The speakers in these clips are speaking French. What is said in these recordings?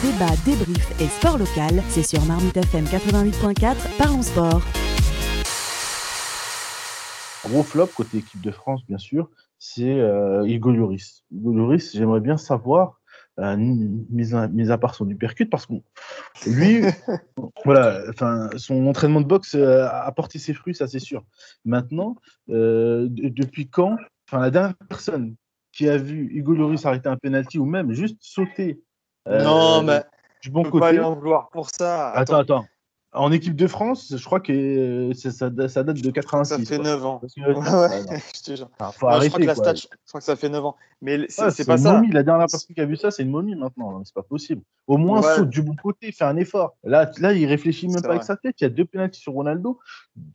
Débat, débrief et sport local, c'est sur Marmite FM 88.4, parlons sport. Gros flop côté équipe de France, bien sûr, c'est euh, Hugo Lloris. Hugo Lloris, j'aimerais bien savoir, euh, mis, à, mis, à, part son uppercut, parce que lui, voilà, enfin, son entraînement de boxe euh, a porté ses fruits, ça c'est sûr. Maintenant, euh, depuis quand, enfin, la dernière personne qui a vu Hugo Lloris arrêter un penalty ou même juste sauter non, mais du bon côté. pas aller en vouloir pour ça. Attends, attends. En équipe de France, je crois que euh, ça, ça, date de 86. Ça fait quoi. 9 ans. Que... Ouais, ouais, je te jure. Alors, faut Non, je, crois que la stat, je crois que ça fait 9 ans. Mais c'est Ouais, pas une ça. momie. La dernière personne qui a vu ça, c'est une momie maintenant. C'est pas possible. Au moins, saute du bon côté, fais un effort. Là, là il réfléchit même pas avec sa tête. Il y a deux pénaltys sur Ronaldo.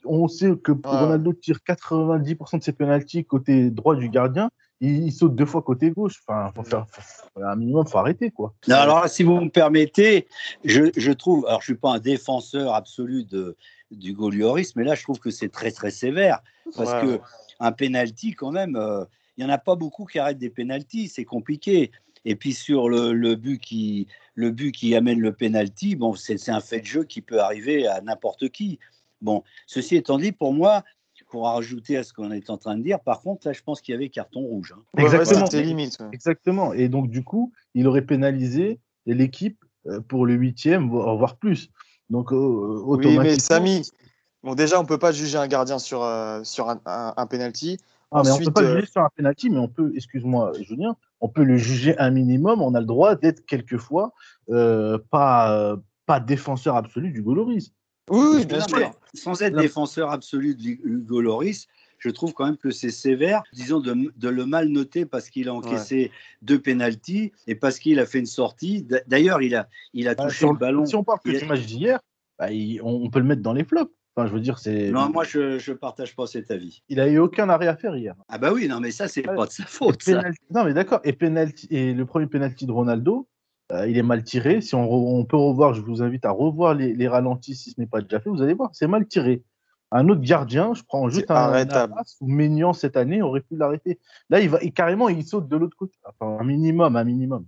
On sait que Ronaldo tire 90% de ses pénaltys côté droit du gardien. Il, il saute deux fois côté gauche. Enfin, faut faire, faut- un minimum, faut arrêter quoi. Non, alors si vous me permettez, je, je trouve, alors je suis pas un défenseur absolu de d'Hugo Lloris, mais là je trouve que c'est très très sévère parce Ouais, que ouais. un penalty quand même, euh, il y en a pas beaucoup qui arrêtent des penalties, c'est compliqué. Et puis sur le, le but qui le but qui amène le penalty, bon, c'est c'est un fait de jeu qui peut arriver à n'importe qui. Bon, ceci étant dit, pour moi, pour rajouter à ce qu'on est en train de dire, par contre, là, je pense qu'il y avait carton rouge. hein. Ouais, ouais, Exactement. Limite. ouais. Exactement. Et donc, du coup, il aurait pénalisé l'équipe euh, pour le huitième, voire voire plus. Donc, euh, Oui, automatiquement. mais Samy, bon, déjà, on peut pas juger un gardien sur, euh, sur un, un, un penalty. Ah, mais on Ensuite, peut pas le euh, juger sur un penalty, mais on peut, excuse-moi Julien, on peut le juger un minimum. On a le droit d'être quelquefois euh, pas, euh, pas défenseur absolu du Goloris. Oui, bien sûr. sans être défenseur absolu de Hugo Loris, je trouve quand même que c'est sévère, disons, de, de le mal noter parce qu'il a encaissé deux pénalties et parce qu'il a fait une sortie. D'ailleurs, il a, il a Bah, touché le ballon. Si on parle que du match d'hier, bah, on, on peut le mettre dans les flops. Enfin, je veux dire, c'est. Non, moi, je ne partage pas cet avis. Il a eu aucun arrêt à faire hier. Ah bah oui, non, mais ça, c'est Ouais. pas de sa faute. ça. Non, mais d'accord. Et, penalty... et le premier penalty de Ronaldo, euh, il est mal tiré. Si on, re- on peut revoir, je vous invite à revoir les, les ralentis si ce n'est pas déjà fait. Vous allez voir, c'est mal tiré. Un autre gardien, je prends juste un. Navas ou Maignan cette année aurait pu l'arrêter. Là, il va et carrément, il saute de l'autre côté. Enfin, un minimum, un minimum.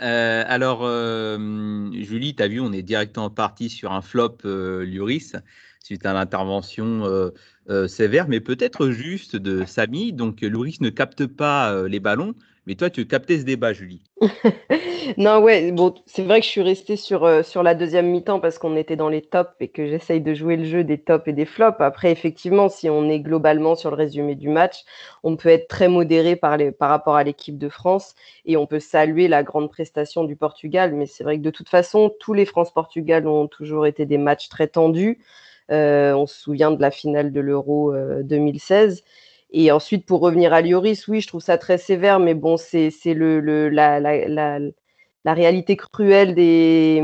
Euh, alors, euh, Julie, tu as vu, on est directement parti sur un flop euh, Lloris suite à l'intervention euh, euh, sévère, mais peut-être juste de Samy. Donc, Lloris ne capte pas euh, les ballons, mais toi, tu captais ce débat, Julie. Non, ouais, bon, c'est vrai que je suis restée sur, euh, sur la deuxième mi-temps parce qu'on était dans les tops et que j'essaye de jouer le jeu des tops et des flops. Après, effectivement, si on est globalement sur le résumé du match, on peut être très modéré par, les, par rapport à l'équipe de France et on peut saluer la grande prestation du Portugal. Mais c'est vrai que de toute façon, tous les France-Portugal ont toujours été des matchs très tendus. Euh, on se souvient de la finale de l'Euro euh, 2016. Et ensuite, pour revenir à Lloris, oui, je trouve ça très sévère, mais bon, c'est c'est le, le, la, la, la, la réalité cruelle des,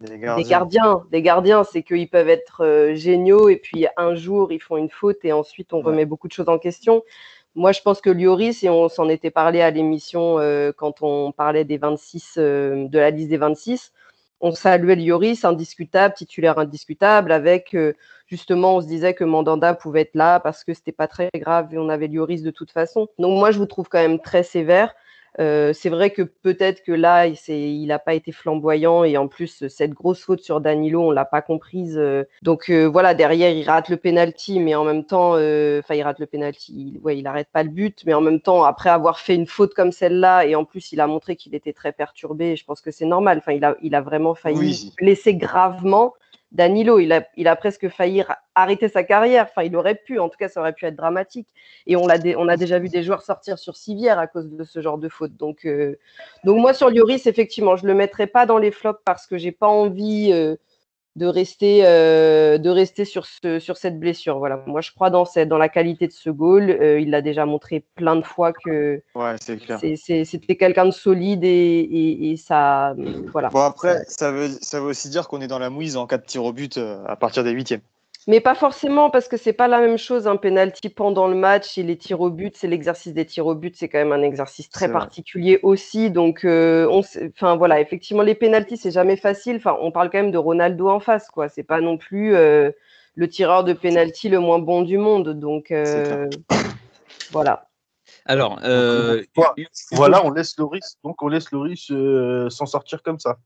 Des des gardiens. gardiens. Des gardiens, c'est qu'ils peuvent être euh, géniaux et puis un jour, ils font une faute et ensuite, on Ouais. remet beaucoup de choses en question. Moi, je pense que Lloris, et on s'en était parlé à l'émission euh, quand on parlait des 26, euh, de la liste des 26, on saluait Lloris, indiscutable, titulaire indiscutable, avec euh, justement, on se disait que Mandanda pouvait être là parce que c'était pas très grave et on avait Lloris de toute façon. Donc moi, je vous trouve quand même très sévère. Euh, c'est vrai que peut-être que là, il n'a pas été flamboyant et en plus, cette grosse faute sur Danilo, on l'a pas comprise. euh. donc euh, voilà, derrière, il rate le penalty, mais en même temps, enfin, il rate le penalty, il, ouais, il arrête pas le but, mais en même temps, après avoir fait une faute comme celle-là et en plus, il a montré qu'il était très perturbé, je pense que c'est normal. Enfin, il a, il a vraiment failli Oui. blesser gravement Danilo. Il a, a presque failli arrêter sa carrière. Enfin, il aurait pu, en tout cas, ça aurait pu être dramatique. Et on, dé- on a déjà vu des joueurs sortir sur civière à cause de ce genre de faute. Donc, euh, moi, sur Lloris, effectivement, je ne le mettrai pas dans les flops parce que j'ai pas envie euh, de rester, euh, de rester sur, ce, sur cette blessure. Voilà. Moi, je crois dans, cette, dans la qualité de ce goal. Euh, il l'a déjà montré plein de fois que Ouais, c'était quelqu'un de solide et, et, et ça. Voilà. Bon, après, ça veut, ça veut aussi dire qu'on est dans la mouise en cas de tir au but euh, à partir des huitièmes. Mais pas forcément, parce que c'est pas la même chose un penalty pendant le match et les tirs au but. C'est l'exercice des tirs au but, c'est quand même un exercice très particulier aussi. Donc, euh, on, sait- enfin voilà, effectivement, les penalties c'est jamais facile. Enfin, on parle quand même de Ronaldo en face, quoi. C'est pas non plus euh, le tireur de penalty le moins bon du monde. Donc, euh, voilà. Alors, euh, Voilà. On laisse Loris, donc on laisse Loris euh, s'en sortir comme ça.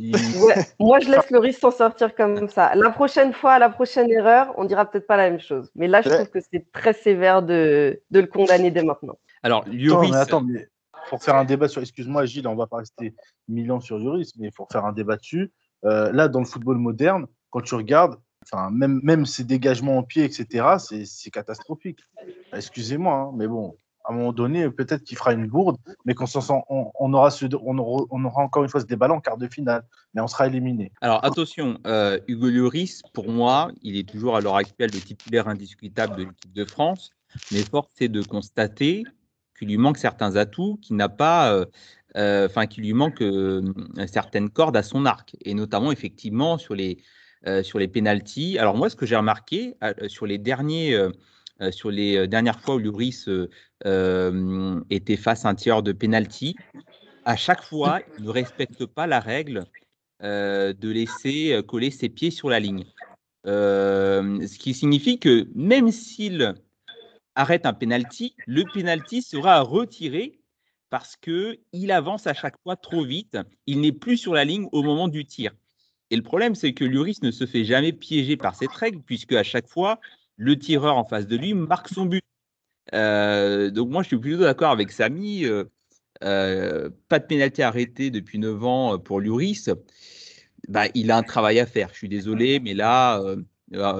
Il- Ouais, moi, je laisse Lloris s'en sortir comme ça. La prochaine fois, la prochaine erreur, on dira peut-être pas la même chose. Mais là, je Ouais. trouve que c'est très sévère de, de le condamner dès maintenant. Alors, Attends, Lloris, mais attends, mais pour faire un débat sur. Excuse-moi, Gilles, on va pas rester mille ans sur Lloris, mais pour faire un débat dessus, euh, là, dans le football moderne, quand tu regardes, enfin, même, même ses dégagements en pied, etc., c'est c'est catastrophique. Excusez-moi, hein, mais bon, à un moment donné, peut-être qu'il fera une gourde, mais qu'on aura encore une fois ce débat en quart de finale, mais on sera éliminé. Alors attention, euh, Hugo Lloris, pour moi, il est toujours à l'heure actuelle le titulaire indiscutable de l'équipe de France, mais force est de constater qu'il lui manque certains atouts, qu'il n'a pas, euh, euh, enfin lui manque certaines cordes à son arc, et notamment effectivement sur les sur les pénalties. Alors moi, ce que j'ai remarqué sur les derniers euh, sur les euh, dernières fois où Lloris euh, était face à un tireur de pénalty, à chaque fois, il ne respecte pas la règle de laisser coller ses pieds sur la ligne. Ce qui signifie que même s'il arrête un penalty, le penalty sera à retirer parce que il avance à chaque fois trop vite. Il n'est plus sur la ligne au moment du tir. Et le problème, c'est que Lloris ne se fait jamais piéger par cette règle, puisque à chaque fois, le tireur en face de lui marque son but. Euh, donc moi, je suis plutôt d'accord avec Samy. euh, euh, pas de pénalité arrêtée depuis 9 ans pour Lloris. Bah, il a un travail à faire. Je suis désolé, mais là,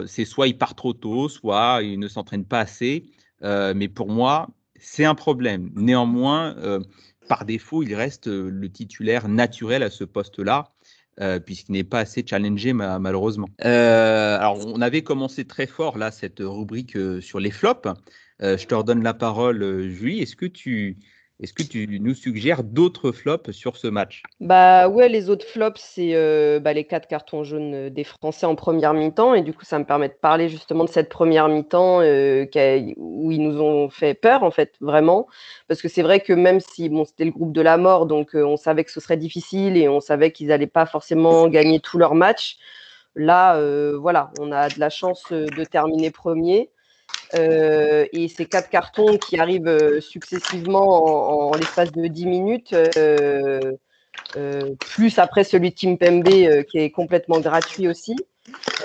c'est soit il part trop tôt, soit il ne s'entraîne pas assez. Mais pour moi, c'est un problème. Néanmoins, par défaut, il reste le titulaire naturel à ce poste-là. Euh, puisqu'il n'est pas assez challengé ma- malheureusement. Euh, alors on avait commencé très fort là cette rubrique euh, sur les flops. Je te redonne la parole, Julie. Est-ce que tu est-ce que tu nous suggères d'autres flops sur ce match? Bah ouais, les autres flops, c'est euh, bah, les quatre cartons jaunes euh, des Français en première mi-temps. Et du coup, ça me permet de parler justement de cette première mi-temps euh, où ils nous ont fait peur, en fait, vraiment. Parce que c'est vrai que même si bon, c'était le groupe de la mort, donc on savait que ce serait difficile et on savait qu'ils n'allaient pas forcément gagner tous leurs matchs. Là, voilà, on a de la chance de terminer premier. Euh, et ces quatre cartons qui arrivent euh, successivement en, l'espace de 10 minutes, euh, plus après celui de Tim Pembe qui est complètement gratuit aussi.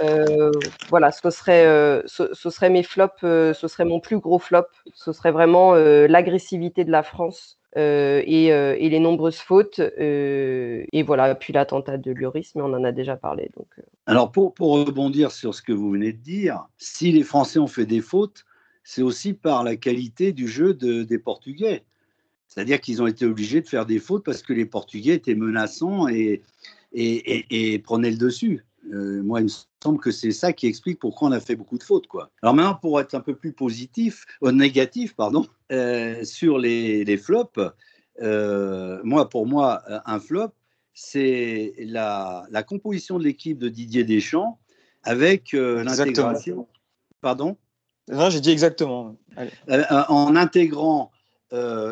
Euh, voilà, ce serait, euh, ce, ce serait mes flops, euh, ce serait mon plus gros flop. Ce serait vraiment l'agressivité de la France et, et les nombreuses fautes. et voilà, puis l'attentat de Lloris, mais on en a déjà parlé. Donc. Alors, pour, pour rebondir sur ce que vous venez de dire, si les Français ont fait des fautes, c'est aussi par la qualité du jeu de- des Portugais. C'est-à-dire qu'ils ont été obligés de faire des fautes parce que les Portugais étaient menaçants et, et- et prenaient le dessus. Euh, moi, il me semble que c'est ça qui explique pourquoi on a fait beaucoup de fautes. Quoi. Alors maintenant, pour être un peu plus positif, euh, négatif, pardon, euh, sur les, les flops, euh, moi, pour moi, un flop, c'est la, la composition de l'équipe de Didier Deschamps avec l'intégration. Pardon? Non, j'ai dit exactement. En intégrant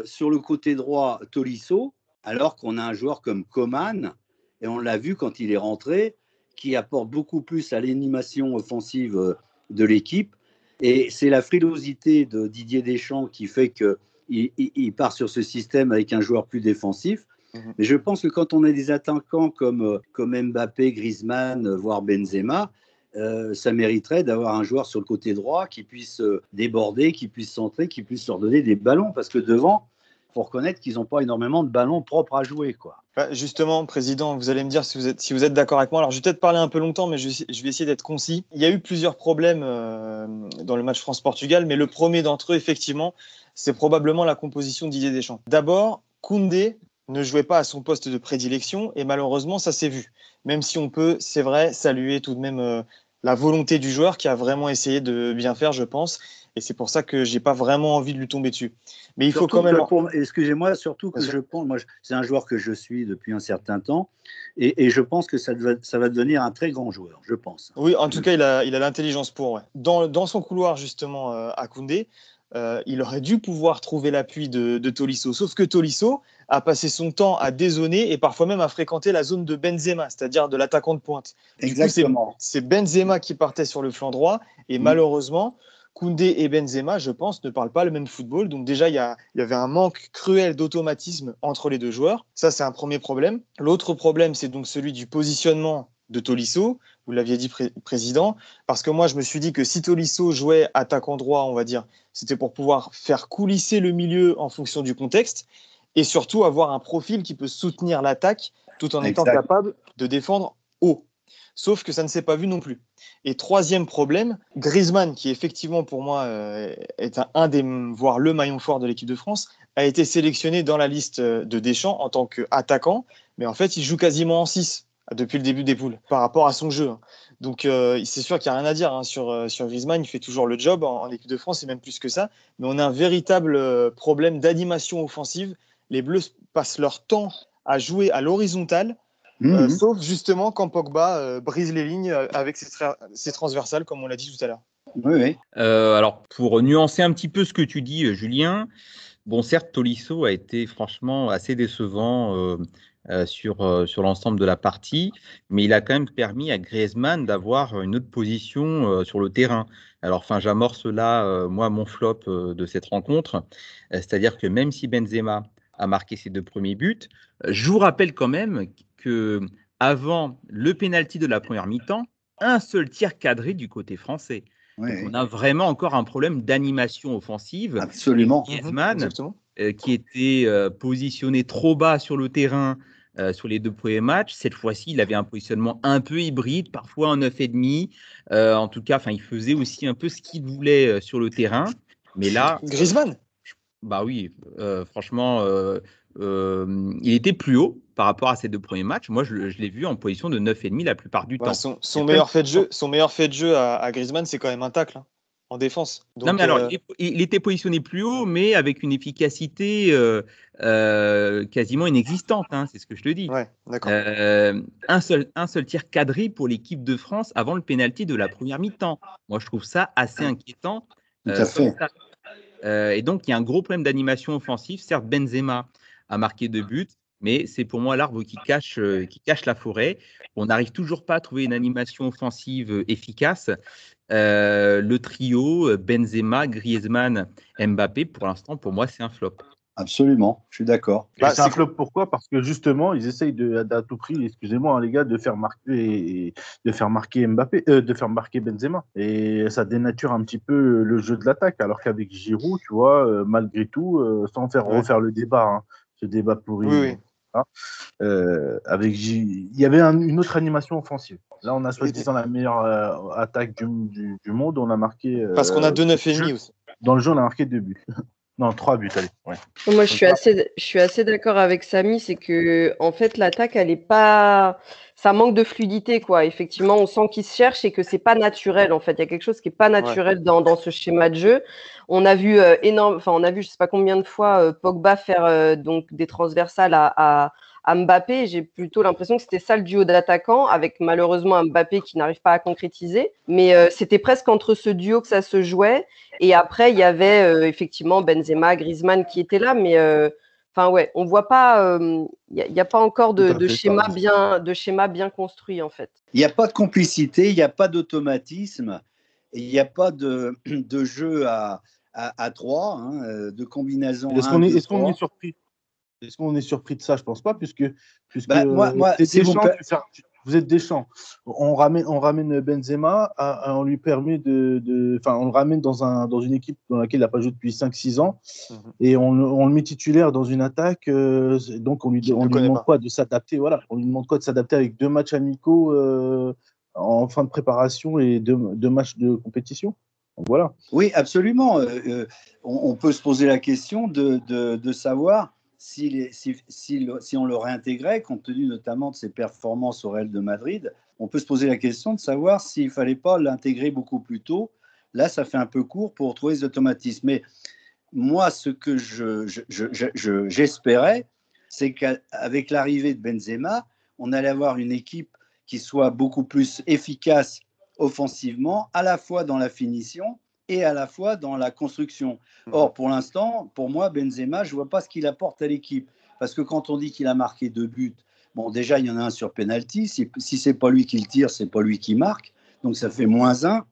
sur le côté droit Tolisso, alors qu'on a un joueur comme Coman, et on l'a vu quand il est rentré, qui apporte beaucoup plus à l'animation offensive euh, de l'équipe. Et c'est la frilosité de Didier Deschamps qui fait qu'il il, part sur ce système avec un joueur plus défensif. Mhm. Mais je pense que quand on a des attaquants comme, euh, comme Mbappé, Griezmann, euh, voire Benzema, euh, ça mériterait d'avoir un joueur sur le côté droit qui puisse déborder, qui puisse centrer, qui puisse leur donner des ballons. Parce que devant, faut reconnaître qu'ils n'ont pas énormément de ballons propres à jouer. Quoi. Bah, justement, Président, vous allez me dire si vous êtes, si êtes d'accord avec moi. Alors, je vais peut-être parler un peu longtemps, mais je vais essayer d'être concis. Il y a eu plusieurs problèmes euh, dans le match France-Portugal, mais le premier d'entre eux, effectivement, c'est probablement la composition de Didier Deschamps. D'abord, Koundé ne jouait pas à son poste de prédilection, et malheureusement, ça s'est vu. Même si on peut, c'est vrai, saluer tout de même euh, la volonté du joueur qui a vraiment essayé de bien faire, je pense. Et c'est pour ça que j'ai pas vraiment envie de lui tomber dessus. Mais il faut quand même. Excusez-moi, surtout que je pense, moi, c'est un joueur que je suis depuis un certain temps, et, et je pense que ça, doit- ça va devenir un très grand joueur, je pense. Oui, en tout cas, il a il a l'intelligence pour. ouais. Dans, dans son couloir, justement, euh, à Koundé, euh, il aurait dû pouvoir trouver l'appui de, de Tolisso. Sauf que Tolisso a passé son temps à dézoner et parfois même à fréquenter la zone de Benzema, c'est-à-dire de l'attaquant de pointe. Exactement. C'est Benzema qui partait sur le flanc droit et Mm. malheureusement, Koundé et Benzema, je pense, ne parlent pas le même football. Donc déjà, il y, y avait un manque cruel d'automatisme entre les deux joueurs. Ça, c'est un premier problème. L'autre problème, c'est donc celui du positionnement de Tolisso. Vous l'aviez dit, président. Parce que moi, je me suis dit que si Tolisso jouait attaquant droit, on va dire, c'était pour pouvoir faire coulisser le milieu en fonction du contexte et surtout avoir un profil qui peut soutenir l'attaque tout en étant capable de défendre haut. Sauf que ça ne s'est pas vu non plus. Et troisième problème, Griezmann, qui effectivement pour moi euh, est un, des, voire le maillon fort de l'équipe de France, a été sélectionné dans la liste de Deschamps en tant qu'attaquant, mais en fait il joue quasiment en 6 depuis le début des poules par rapport à son jeu. Donc euh, c'est sûr qu'il n'y a rien à dire hein, sur, euh, sur Griezmann, il fait toujours le job en, équipe de France et même plus que ça, mais on a un véritable problème d'animation offensive. Les Bleus passent leur temps à jouer à l'horizontale euh, mhm. sauf justement quand Pogba euh, brise les lignes euh, avec ses, transversales, comme on l'a dit tout à l'heure. Oui, oui. alors, pour nuancer un petit peu ce que tu dis, Julien, bon, certes, Tolisso a été franchement assez décevant sur, sur l'ensemble de la partie, mais il a quand même permis à Griezmann d'avoir une autre position sur le terrain. Alors, enfin, j'amorce là, moi, mon flop de cette rencontre, c'est-à-dire que même si Benzema a marqué ses deux premiers buts, je vous rappelle quand même que avant le pénalty de la première mi-temps, un seul tir cadré du côté français. on a vraiment encore un problème d'animation offensive. Absolument. Griezmann, euh, qui était euh, positionné trop bas sur le terrain euh, sur les deux premiers matchs. Cette fois-ci, il avait un positionnement un peu hybride, parfois en 9,5. en tout cas, il faisait aussi un peu ce qu'il voulait sur le terrain. Mais là. Griezmann Bah oui, franchement, il était plus haut par rapport à ces deux premiers matchs. Moi, je, l'ai vu en position de 9,5 la plupart du temps. Son, meilleur fait de jeu, son meilleur fait de jeu à, Griezmann, c'est quand même un tacle hein, en défense. non, mais alors, euh, il, était positionné plus haut, mais avec une efficacité euh, euh, quasiment inexistante. Hein, c'est ce que je te dis. Ouais, un, seul, un seul tir cadré pour l'équipe de France avant le pénalty de la première mi-temps. Moi, je trouve ça assez inquiétant. Tout à fait. Et donc, il y a un gros problème d'animation offensive. Certes, Benzema a marqué deux buts, mais c'est pour moi l'arbre qui cache, euh, qui cache la forêt. On n'arrive toujours pas à trouver une animation offensive euh, efficace. Euh, le trio Benzema, Griezmann, Mbappé, pour l'instant, pour moi, c'est un flop. Absolument, je suis d'accord. Bah, c'est un flop pourquoi? Parce que justement, ils essayent de, à tout prix, excusez-moi hein, les gars, de faire marquer, de faire marquer Mbappé, de faire marquer Benzema, et ça dénature un petit peu le jeu de l'attaque. Alors qu'avec Giroud, tu vois, malgré tout, sans faire refaire le débat, hein, ce débat pourri. Oui, euh, avec il y avait une autre animation offensive. Là, on a soi-disant la meilleure euh, attaque du, du, monde. On a marqué. Parce qu'on a deux neuf et demi aussi. Dans le jeu, on a marqué deux buts. Non, trois buts, allez. Moi, je suis assez, je suis assez d'accord avec Samy, c'est que en fait, l'attaque, elle est pas, ça manque de fluidité, quoi. Effectivement, on sent qu'il se cherche et que c'est pas naturel. En fait, il y a quelque chose qui est pas naturel dans, dans, ce schéma de jeu. On a vu euh, énorme, enfin, on a vu, je sais pas combien de fois euh, Pogba faire euh, donc des transversales à, à, à Mbappé. J'ai plutôt l'impression que c'était ça le duo d'attaquants, avec malheureusement Mbappé qui n'arrive pas à concrétiser. Mais euh, c'était presque entre ce duo que ça se jouait. Et après, il y avait euh, effectivement Benzema, Griezmann qui étaient là, mais euh, enfin ouais, on voit pas, il n'y a, pas encore de, schéma bien, de schéma bien construit en fait. Il n'y a pas de complicité, il n'y a pas d'automatisme, il n'y a pas de, de jeu à, à, trois, hein, de combinaison. Est-ce qu'on est, est, est, surpris? Est-ce qu'on est surpris de ça? Je pense pas, puisque, puisque bah, moi, moi, vous êtes des champs. On ramène, on ramène Benzema, on lui permet de, enfin, on le ramène dans un, dans une équipe dans laquelle il n'a pas joué depuis 5-6 ans, mhm. et on, on, le met titulaire dans une attaque. Euh, donc on lui, on lui demande quoi de s'adapter. Voilà, on lui demande quoi de s'adapter avec deux matchs amicaux euh, en fin de préparation et deux, deux matchs de compétition. voilà. Oui, absolument. Euh, on, on, peut se poser la question de, de, de savoir si, on le réintégrait, compte tenu notamment de ses performances au Real de Madrid, on peut se poser la question de savoir s'il ne fallait pas l'intégrer beaucoup plus tôt. Là, ça fait un peu court pour trouver les automatismes. Mais moi, ce que j'espérais, je, c'est qu'avec l'arrivée de Benzema, on allait avoir une équipe qui soit beaucoup plus efficace offensivement, à la fois dans la finition et à la fois dans la construction. Mhm. Or, pour l'instant, pour moi, Benzema, je ne vois pas ce qu'il apporte à l'équipe. Parce que quand on dit qu'il a marqué deux buts, bon, déjà, il y en a un sur penalty. Si, si ce n'est pas lui qui le tire, c'est pas lui qui marque. Donc, ça fait moins un.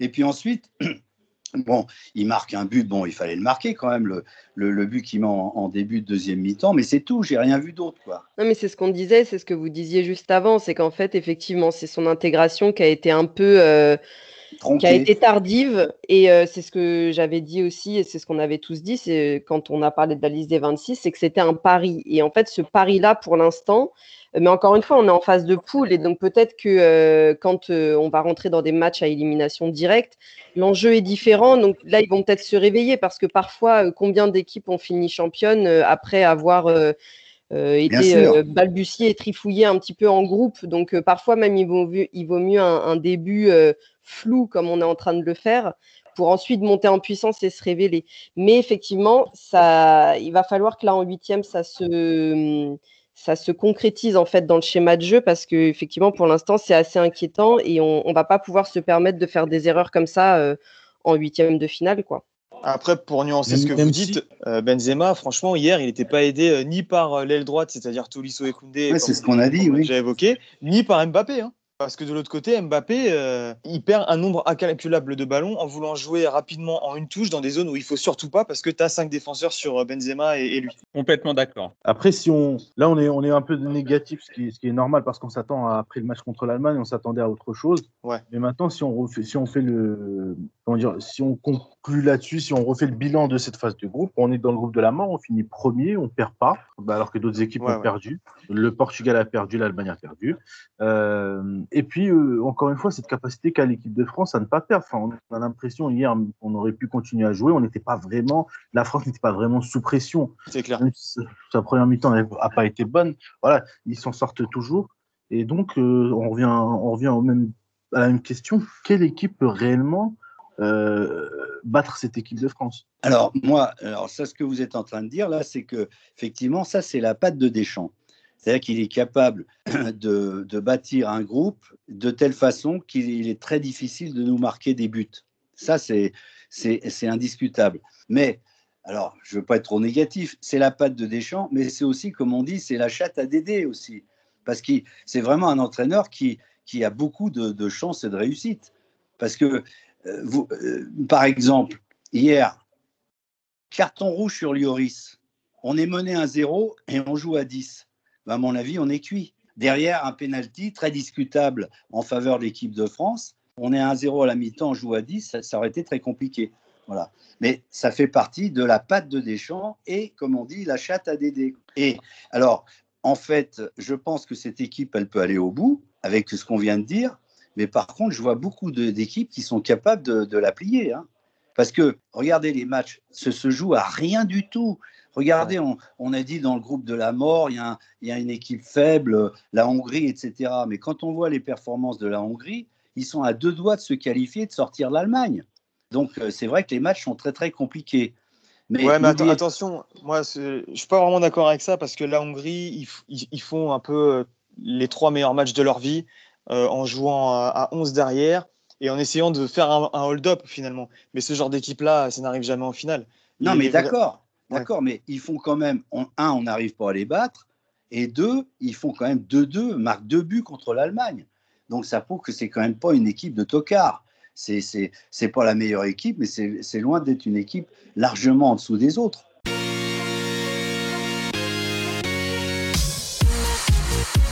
Et puis ensuite, Bon, il marque un but, bon, il fallait le marquer quand même, le, le, but qu'il met en, début de deuxième mi-temps, mais c'est tout, j'ai rien vu d'autre. quoi. Non, mais c'est ce qu'on disait, c'est ce que vous disiez juste avant, c'est qu'en fait, effectivement, c'est son intégration qui a été un peu. Euh, qui a été tardive, et euh, c'est ce que j'avais dit aussi, et c'est ce qu'on avait tous dit, c'est quand on a parlé de la liste des 26, c'est que c'était un pari. Et en fait, ce pari-là, pour l'instant, mais encore une fois, on est en phase de poule et donc peut-être que euh, quand euh, on va rentrer dans des matchs à élimination directe, l'enjeu est différent. Donc là, ils vont peut-être se réveiller parce que parfois, euh, combien d'équipes ont fini championne après avoir été balbutiées et trifouillées un petit peu en groupe. Donc parfois même, il vaut, il vaut mieux un, un début flou comme on est en train de le faire pour ensuite monter en puissance et se révéler. Mais effectivement, ça, il va falloir que là en huitième, ça se ça se concrétise en fait dans le schéma de jeu parce que effectivement pour l'instant c'est assez inquiétant et on, ne va pas pouvoir se permettre de faire des erreurs comme ça euh, en huitième de finale quoi. Après, pour nuancer ce que vous dites, euh, Benzema, franchement, hier, il n'était pas aidé euh, ni par l'aile droite, c'est-à-dire Tolisso et Koundé, c'est ce qu'on a dit, oui. j'ai évoqué, ni par Mbappé. Hein. Parce que de l'autre côté, Mbappé, euh, il perd un nombre incalculable de ballons en voulant jouer rapidement en une touche dans des zones où il faut surtout pas parce que tu as cinq défenseurs sur euh, Benzema et, lui. Complètement d'accord. Après, si on, là, on est, on est un peu négatif, ce qui, ce qui est normal parce qu'on s'attend après le match contre l'Allemagne, on s'attendait à autre chose. Ouais. Mais maintenant, si on refait, si on fait le, comment dire, si on conclut là-dessus, si on refait le bilan de cette phase de groupe, on est dans le groupe de la mort, on finit premier, on perd pas, bah, alors que d'autres équipes ont perdu. Le Portugal a perdu, l'Allemagne a perdu. Euh, et puis, euh, encore une fois, cette capacité qu'a l'équipe de France à ne pas perdre. Enfin, on a l'impression hier qu'on aurait pu continuer à jouer. On n'était pas vraiment, la France n'était pas vraiment sous pression. C'est clair. sa première mi-temps n'a pas été bonne. Voilà, ils s'en sortent toujours. Et donc, euh, on revient, on revient au même, à la même question. Quelle équipe peut réellement euh, battre cette équipe de France Alors, moi, alors ça, ce que vous êtes en train de dire là, c'est que, effectivement, ça, c'est la patte de Deschamps. C'est-à-dire qu'il est capable de, bâtir un groupe de telle façon qu'il est très difficile de nous marquer des buts. Ça, c'est indiscutable. Mais, alors, je ne veux pas être trop négatif, c'est la patte de Deschamps, mais c'est aussi, comme on dit, c'est la chatte à Dédé aussi. Parce que c'est vraiment un entraîneur qui, qui a beaucoup de, de chance et de réussite. Parce que, vous, euh, par exemple, hier, carton rouge sur Lioris. On est mené à 0 et on joue à 10 à mon avis, on est cuit. Derrière, un penalty très discutable en faveur de l'équipe de France. On est à 1-0 à la mi-temps, on joue à 10, ça, aurait été très compliqué. Voilà. Mais ça fait partie de la patte de Deschamps et, comme on dit, la chatte à Dédé. Et alors, en fait, je pense que cette équipe, elle peut aller au bout avec ce qu'on vient de dire. Mais par contre, je vois beaucoup d'équipes qui sont capables de, la plier. Hein. Parce que, regardez les matchs, ce se joue à rien du tout. Regardez, on, a dit dans le groupe de la mort, il y, a une équipe faible, la Hongrie, etc. Mais quand on voit les performances de la Hongrie, ils sont à deux doigts de se qualifier, de sortir l'Allemagne. Donc euh, c'est vrai que les matchs sont très très compliqués. Mais, ouais, mais attention, moi je suis pas vraiment d'accord avec ça parce que la Hongrie, ils, font un peu euh, les trois meilleurs matchs de leur vie en jouant à, 11 derrière et en essayant de faire un, hold-up finalement. Mais ce genre d'équipe-là, ça n'arrive jamais en finale. Non, mais d'accord. D'accord, mais ils font quand même, un, on n'arrive pas à les battre, et deux, ils font quand même 2-2, marquent deux buts contre l'Allemagne. Donc ça prouve que c'est quand même pas une équipe de tocards. C'est, pas la meilleure équipe, mais c'est loin d'être une équipe largement en dessous des autres.